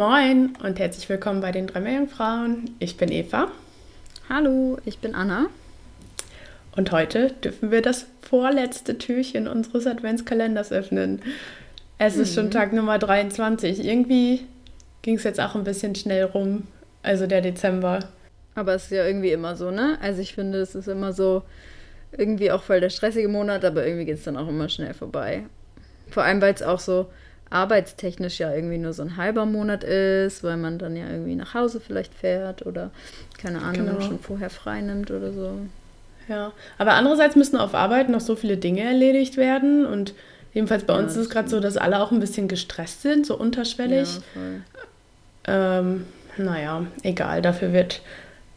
Moin und herzlich willkommen bei den drei Meerjungfrauen. Ich bin Eva Hallo, ich bin Anna. und heute dürfen wir das vorletzte Türchen unseres Adventskalenders öffnen. Es ist schon Tag Nummer 23. Irgendwie ging es jetzt auch ein bisschen schnell rum, also der Dezember. Aber es ist ja irgendwie immer so, ne? Also ich finde, es ist immer so irgendwie auch voll der stressige Monat, aber irgendwie geht es dann auch immer schnell vorbei. Vor allem, weil es auch so arbeitstechnisch ja irgendwie nur so ein halber Monat ist, weil man dann ja irgendwie nach Hause vielleicht fährt oder keine Ahnung, Genau. schon vorher frei nimmt oder so. Ja, aber andererseits müssen auf Arbeit noch so viele Dinge erledigt werden und jedenfalls bei Ja, uns ist es gerade so, dass alle auch ein bisschen gestresst sind, so unterschwellig. Ja. Ähm, naja, egal, dafür wird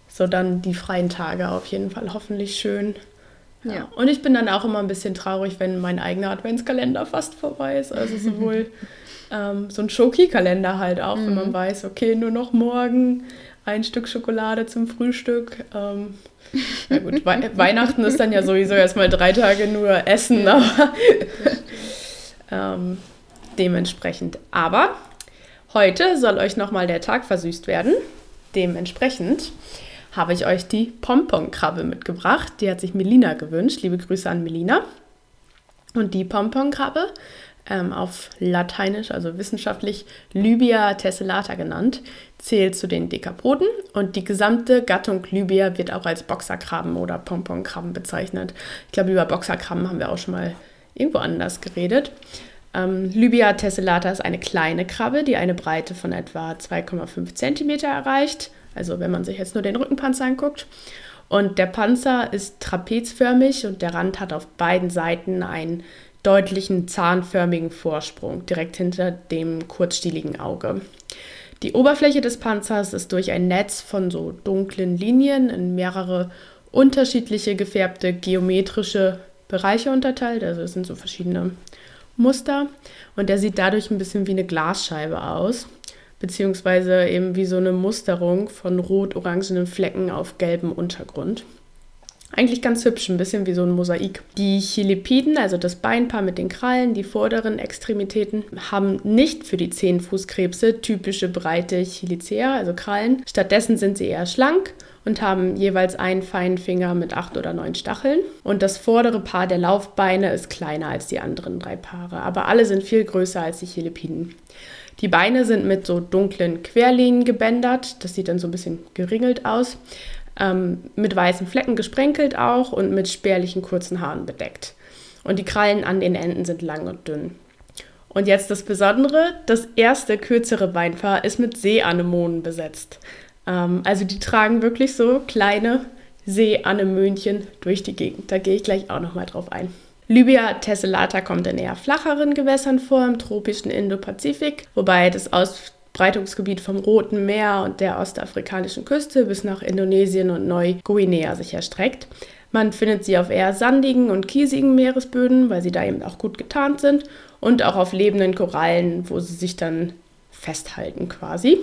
so dann die freien Tage auf jeden Fall hoffentlich schön. Ja. Ja. Und ich bin dann auch immer ein bisschen traurig, wenn mein eigener Adventskalender fast vorbei ist. Also sowohl ähm, so ein Schoki-Kalender halt auch, wenn man weiß, okay, nur noch morgen ein Stück Schokolade zum Frühstück. Ähm, na gut, Wei Weihnachten ist dann ja sowieso erstmal drei Tage nur Essen, aber ähm, dementsprechend. Aber heute soll euch nochmal der Tag versüßt werden. Dementsprechend habe ich euch die Pompon-Krabbe mitgebracht. Die hat sich Melina gewünscht. Liebe Grüße an Melina. Und die Pompon-Krabbe, ähm, auf Lateinisch, also wissenschaftlich Lybia tessellata genannt, zählt zu den Dekapoden und die gesamte Gattung Lybia wird auch als Boxerkrabben oder Pompon-Krabben bezeichnet. Ich glaube, über Boxerkrabben haben wir auch schon mal irgendwo anders geredet. Ähm, Lybia tessellata ist eine kleine Krabbe, die eine Breite von etwa 2,5 cm erreicht. Also wenn man sich jetzt nur den Rückenpanzer anguckt. Und der Panzer ist trapezförmig und der Rand hat auf beiden Seiten einen deutlichen zahnförmigen Vorsprung, direkt hinter dem kurzstieligen Auge. Die Oberfläche des Panzers ist durch ein Netz von so dunklen Linien in mehrere unterschiedliche gefärbte geometrische Bereiche unterteilt. Also es sind so verschiedene Muster und der sieht dadurch ein bisschen wie eine Glasscheibe aus, beziehungsweise eben wie so eine Musterung von rot-orangenen Flecken auf gelbem Untergrund. Eigentlich ganz hübsch, ein bisschen wie so ein Mosaik. Die Cheilipiden, also das Beinpaar mit den Krallen, die vorderen Extremitäten, haben nicht für die Zehenfußkrebse typische breite Chelicea, also Krallen. Stattdessen sind sie eher schlank und haben jeweils einen feinen Finger mit acht oder neun Stacheln. Und das vordere Paar der Laufbeine ist kleiner als die anderen drei Paare, aber alle sind viel größer als die Cheilipiden. Die Beine sind mit so dunklen Querlinien gebändert, das sieht dann so ein bisschen geringelt aus, ähm, mit weißen Flecken gesprenkelt auch und mit spärlichen kurzen Haaren bedeckt. Und die Krallen an den Enden sind lang und dünn. Und jetzt das Besondere, das erste kürzere Beinpaar ist mit Seeanemonen besetzt. Ähm, also die tragen wirklich so kleine Seeanemönchen durch die Gegend. Da gehe ich gleich auch nochmal drauf ein. Lybia tessellata kommt in eher flacheren Gewässern vor, im tropischen Indopazifik, wobei das Ausbreitungsgebiet vom Roten Meer und der ostafrikanischen Küste bis nach Indonesien und Neuguinea sich erstreckt. Man findet sie auf eher sandigen und kiesigen Meeresböden, weil sie da eben auch gut getarnt sind, und auch auf lebenden Korallen, wo sie sich dann festhalten quasi.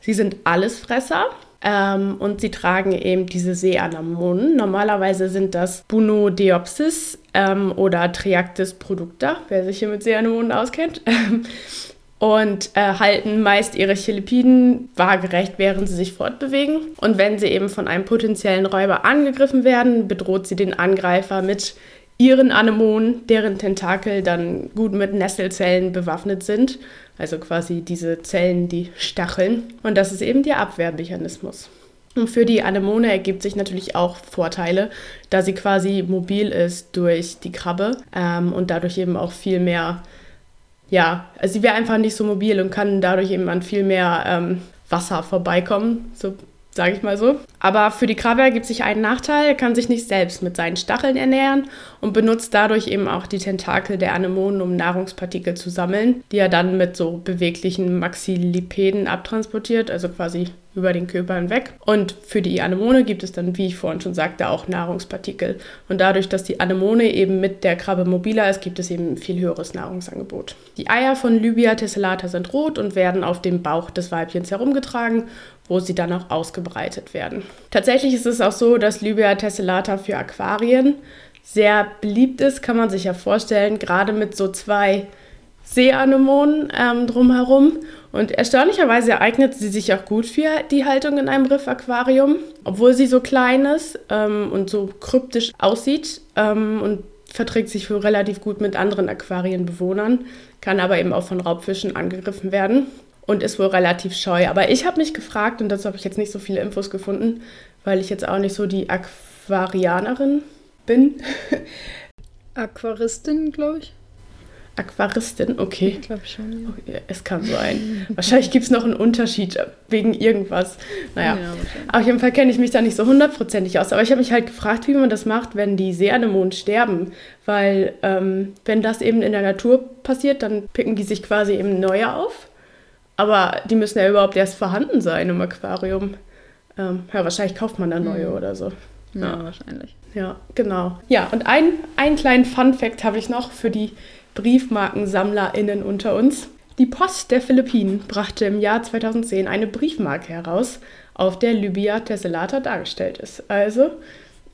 Sie sind Allesfresser ähm, und sie tragen eben diese Seeanemonen. Normalerweise sind das Bunodeopsis ähm, oder Triactis producta, wer sich hier mit Seeanemonen auskennt. und äh, halten meist ihre Cheilipiden waagerecht, während sie sich fortbewegen. Und wenn sie eben von einem potenziellen Räuber angegriffen werden, bedroht sie den Angreifer mit ihren Anemonen, deren Tentakel dann gut mit Nesselzellen bewaffnet sind. Also quasi diese Zellen, die stacheln. Und das ist eben der Abwehrmechanismus. Und für die Anemone ergibt sich natürlich auch Vorteile, da sie quasi mobil ist durch die Krabbe ähm, und dadurch eben auch viel mehr, ja, also sie wäre einfach nicht so mobil und kann dadurch eben an viel mehr ähm, Wasser vorbeikommen, so sage ich mal so. Aber für die Krabbe ergibt sich ein Nachteil, er kann sich nicht selbst mit seinen Stacheln ernähren und benutzt dadurch eben auch die Tentakel der Anemonen, um Nahrungspartikel zu sammeln, die er dann mit so beweglichen Maxillipeden abtransportiert, also quasi über den Körper hinweg. Und für die Anemone gibt es dann, wie ich vorhin schon sagte, auch Nahrungspartikel. Und dadurch, dass die Anemone eben mit der Krabbe mobiler ist, gibt es eben ein viel höheres Nahrungsangebot. Die Eier von Lybia tessellata sind rot und werden auf dem Bauch des Weibchens herumgetragen wo sie dann auch ausgebreitet werden. Tatsächlich ist es auch so, dass Lybia tessellata für Aquarien sehr beliebt ist, kann man sich ja vorstellen, gerade mit so zwei Seeanemonen ähm, drumherum. Und erstaunlicherweise eignet sie sich auch gut für die Haltung in einem Riffaquarium, obwohl sie so klein ist ähm, und so kryptisch aussieht ähm, und verträgt sich relativ gut mit anderen Aquarienbewohnern, kann aber eben auch von Raubfischen angegriffen werden und ist wohl relativ scheu. Aber ich habe mich gefragt, und dazu habe ich jetzt nicht so viele Infos gefunden, weil ich jetzt auch nicht so die Aquarianerin bin. Aquaristin, glaube ich. Aquaristin, okay. Ich glaube schon. Ja. Okay, es kann sein. wahrscheinlich gibt es noch einen Unterschied wegen irgendwas. Naja, ja, auf jeden Fall kenne ich mich da nicht so hundertprozentig aus. Aber ich habe mich halt gefragt, wie man das macht, wenn die Seeanemonen sterben. Weil ähm, wenn das eben in der Natur passiert, dann picken die sich quasi eben neue auf. Aber die müssen ja überhaupt erst vorhanden sein im Aquarium. Ähm, ja, wahrscheinlich kauft man dann neue mhm. oder so. Ja, ja, wahrscheinlich. Ja, genau. Ja, und ein, einen kleinen Fun-Fact habe ich noch für die BriefmarkensammlerInnen unter uns. Die Post der Philippinen brachte im Jahr 2010 eine Briefmarke heraus, auf der Libya Tessellata dargestellt ist. Also,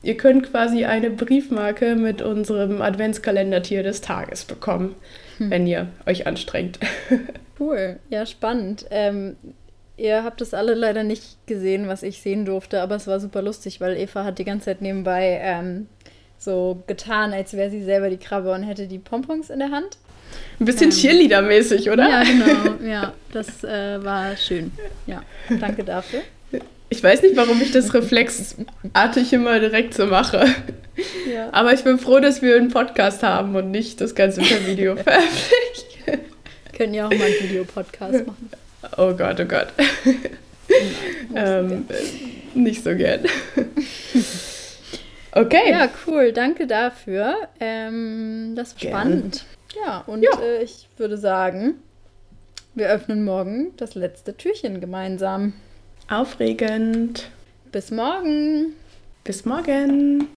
ihr könnt quasi eine Briefmarke mit unserem Adventskalender-Tier des Tages bekommen, hm. wenn ihr euch anstrengt. Cool, ja, spannend. Ähm, ihr habt es alle leider nicht gesehen, was ich sehen durfte, aber es war super lustig, weil Eva hat die ganze Zeit nebenbei ähm, so getan, als wäre sie selber die Krabbe und hätte die Pompons in der Hand. Ein bisschen ähm, Cheerleader-mäßig, oder? Ja, genau. Ja, das äh, war schön. Ja, danke dafür. Ich weiß nicht, warum ich das reflexartig immer direkt so mache. Ja. Aber ich bin froh, dass wir einen Podcast haben und nicht das Ganze per Video veröffentlichen können ja auch mal einen Videopodcast machen. Oh Gott, oh Gott. ähm, nicht so gern. okay. Ja, cool. Danke dafür. Ähm, das war gern. spannend. Ja, und ja. Äh, ich würde sagen, wir öffnen morgen das letzte Türchen gemeinsam. Aufregend. Bis morgen. Bis morgen.